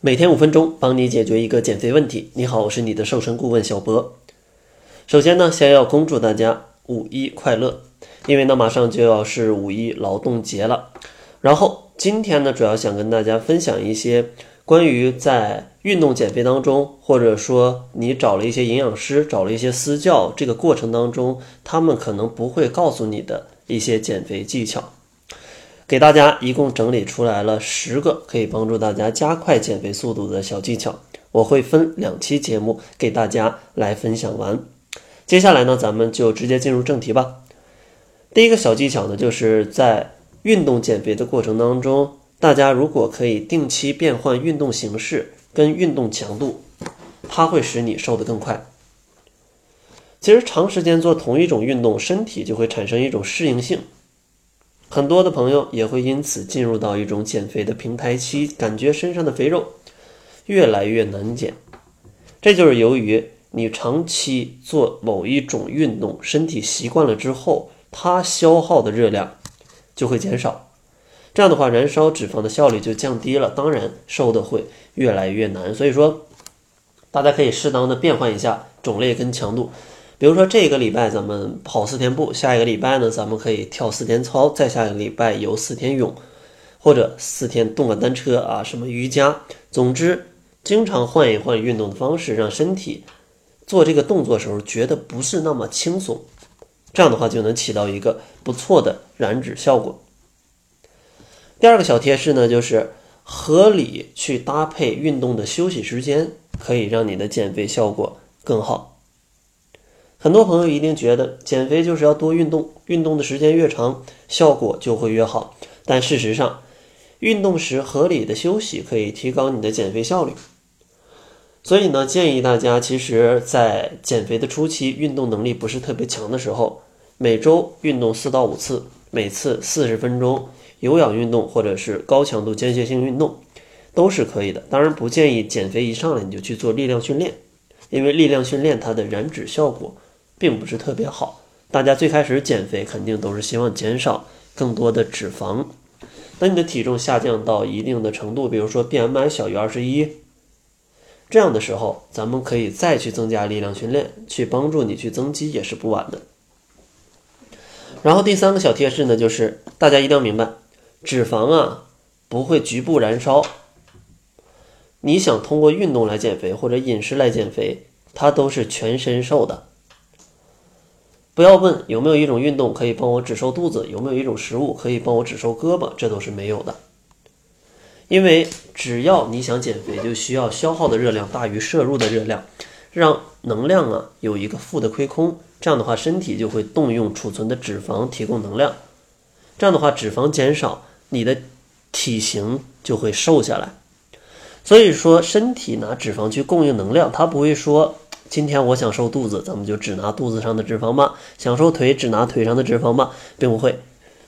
每天五分钟，帮你解决一个减肥问题。你好，我是你的瘦身顾问小博。首先呢，先要恭祝大家五一快乐，因为呢马上就要是五一劳动节了。然后今天呢，主要想跟大家分享一些关于在运动减肥当中，或者说你找了一些营养师，找了一些私教这个过程当中，他们可能不会告诉你的一些减肥技巧。给大家一共整理出来了十个可以帮助大家加快减肥速度的小技巧，我会分两期节目给大家来分享完。接下来呢，咱们就直接进入正题吧。第一个小技巧呢，就是在运动减肥的过程当中，大家如果可以定期变换运动形式跟运动强度，它会使你瘦得更快。其实长时间做同一种运动，身体就会产生一种适应性。很多的朋友也会因此进入到一种减肥的平台期，感觉身上的肥肉越来越难减。这就是由于你长期做某一种运动，身体习惯了之后，它消耗的热量就会减少。这样的话，燃烧脂肪的效率就降低了，当然瘦的会越来越难。所以说，大家可以适当的变换一下种类跟强度。比如说这个礼拜咱们跑四天步，下一个礼拜呢，咱们可以跳四天操，再下一个礼拜游四天泳，或者四天动感单车啊，什么瑜伽。总之，经常换一换运动的方式，让身体做这个动作时候觉得不是那么轻松，这样的话就能起到一个不错的燃脂效果。第二个小贴士呢，就是合理去搭配运动的休息时间，可以让你的减肥效果更好。很多朋友一定觉得减肥就是要多运动，运动的时间越长，效果就会越好。但事实上，运动时合理的休息可以提高你的减肥效率。所以呢，建议大家，其实，在减肥的初期，运动能力不是特别强的时候，每周运动四到五次，每次四十分钟，有氧运动或者是高强度间歇性运动，都是可以的。当然，不建议减肥一上来你就去做力量训练，因为力量训练它的燃脂效果。并不是特别好。大家最开始减肥肯定都是希望减少更多的脂肪。等你的体重下降到一定的程度，比如说 BMI 小于二十一，这样的时候，咱们可以再去增加力量训练，去帮助你去增肌也是不晚的。然后第三个小贴士呢，就是大家一定要明白，脂肪啊不会局部燃烧。你想通过运动来减肥或者饮食来减肥，它都是全身瘦的。不要问有没有一种运动可以帮我只瘦肚子，有没有一种食物可以帮我只瘦胳膊，这都是没有的。因为只要你想减肥，就需要消耗的热量大于摄入的热量，让能量啊有一个负的亏空，这样的话身体就会动用储存的脂肪提供能量，这样的话脂肪减少，你的体型就会瘦下来。所以说身体拿脂肪去供应能量，它不会说。今天我想瘦肚子，咱们就只拿肚子上的脂肪吧；想瘦腿，只拿腿上的脂肪吧，并不会，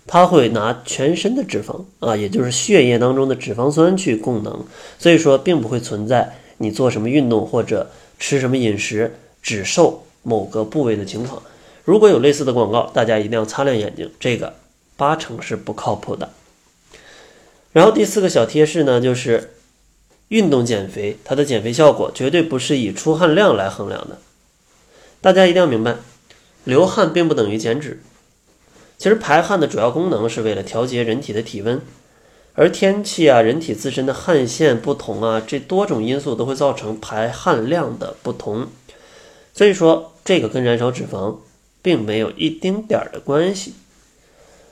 它会拿全身的脂肪啊，也就是血液当中的脂肪酸去供能。所以说，并不会存在你做什么运动或者吃什么饮食只瘦某个部位的情况。如果有类似的广告，大家一定要擦亮眼睛，这个八成是不靠谱的。然后第四个小贴士呢，就是。运动减肥，它的减肥效果绝对不是以出汗量来衡量的。大家一定要明白，流汗并不等于减脂。其实排汗的主要功能是为了调节人体的体温，而天气啊、人体自身的汗腺不同啊，这多种因素都会造成排汗量的不同。所以说，这个跟燃烧脂肪并没有一丁点儿的关系。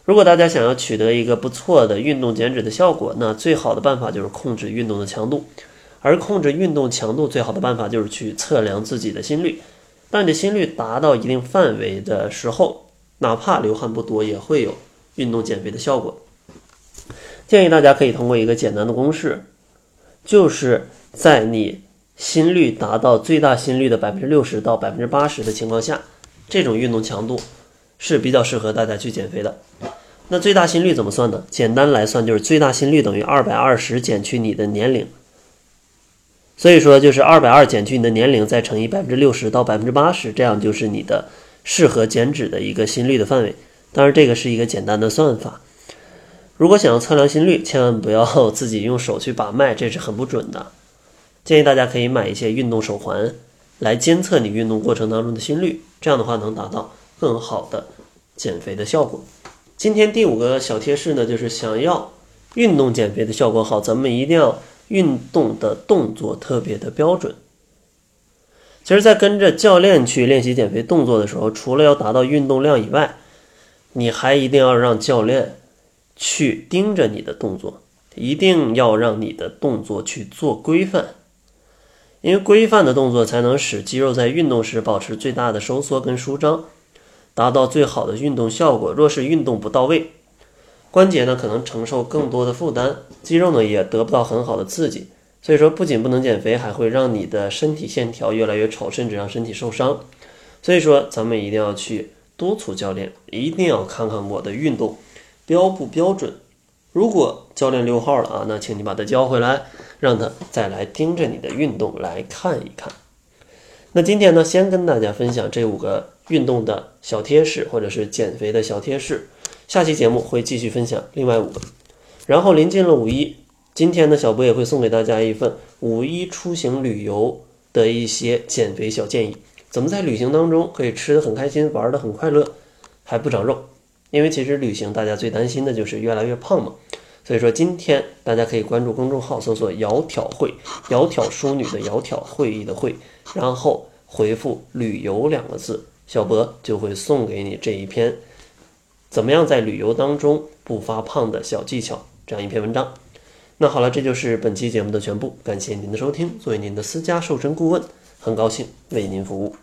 如果大家想要取得一个不错的运动减脂的效果，那最好的办法就是控制运动的强度。而控制运动强度最好的办法就是去测量自己的心率。当你的心率达到一定范围的时候，哪怕流汗不多，也会有运动减肥的效果。建议大家可以通过一个简单的公式，就是在你心率达到最大心率的百分之六十到百分之八十的情况下，这种运动强度是比较适合大家去减肥的。那最大心率怎么算呢？简单来算，就是最大心率等于二百二十减去你的年龄。所以说，就是二百二减去你的年龄，再乘以百分之六十到百分之八十，这样就是你的适合减脂的一个心率的范围。当然，这个是一个简单的算法。如果想要测量心率，千万不要 自己用手去把脉，这是很不准的建议大家可以买一些运动手环，来监测你运动过程当中的心率，这样的话能达到更好的减肥的效果。今天第五个小贴士呢，就是想要运动减肥的效果好，咱们一定要运动的动作特别的标准。其实，在跟着教练去练习减肥动作的时候，除了要达到运动量以外，你还一定要让教练去盯着你的动作，一定要让你的动作去做规范。因为规范的动作才能使肌肉在运动时保持最大的收缩跟舒张，达到最好的运动效果。若是运动不到位，关节呢可能承受更多的负担，肌肉呢也得不到很好的刺激。所以说，不仅不能减肥，还会让你的身体线条越来越丑，甚至让身体受伤。所以说，咱们一定要去督促教练，一定要看看我的运动标不标准。如果教练溜号了啊，那请你把他叫回来。让他再来盯着你的运动来看一看。那今天呢，先跟大家分享这五个运动的小贴士，或者是减肥的小贴士。下期节目会继续分享另外五个。然后临近了五一，今天呢，小波也会送给大家一份五一出行旅游的一些减肥小建议。怎么在旅行当中可以吃的很开心，玩的很快乐，还不长肉？因为其实旅行大家最担心的就是越来越胖嘛。所以说，今天大家可以关注公众号，搜索“窈窕会”，窈窕淑女的窈窕，会议的会，然后回复“旅游”两个字，小博就会送给你这一篇怎么样在旅游当中不发胖的小技巧这样一篇文章。那好了，这就是本期节目的全部，感谢您的收听。作为您的私家瘦身顾问，很高兴为您服务。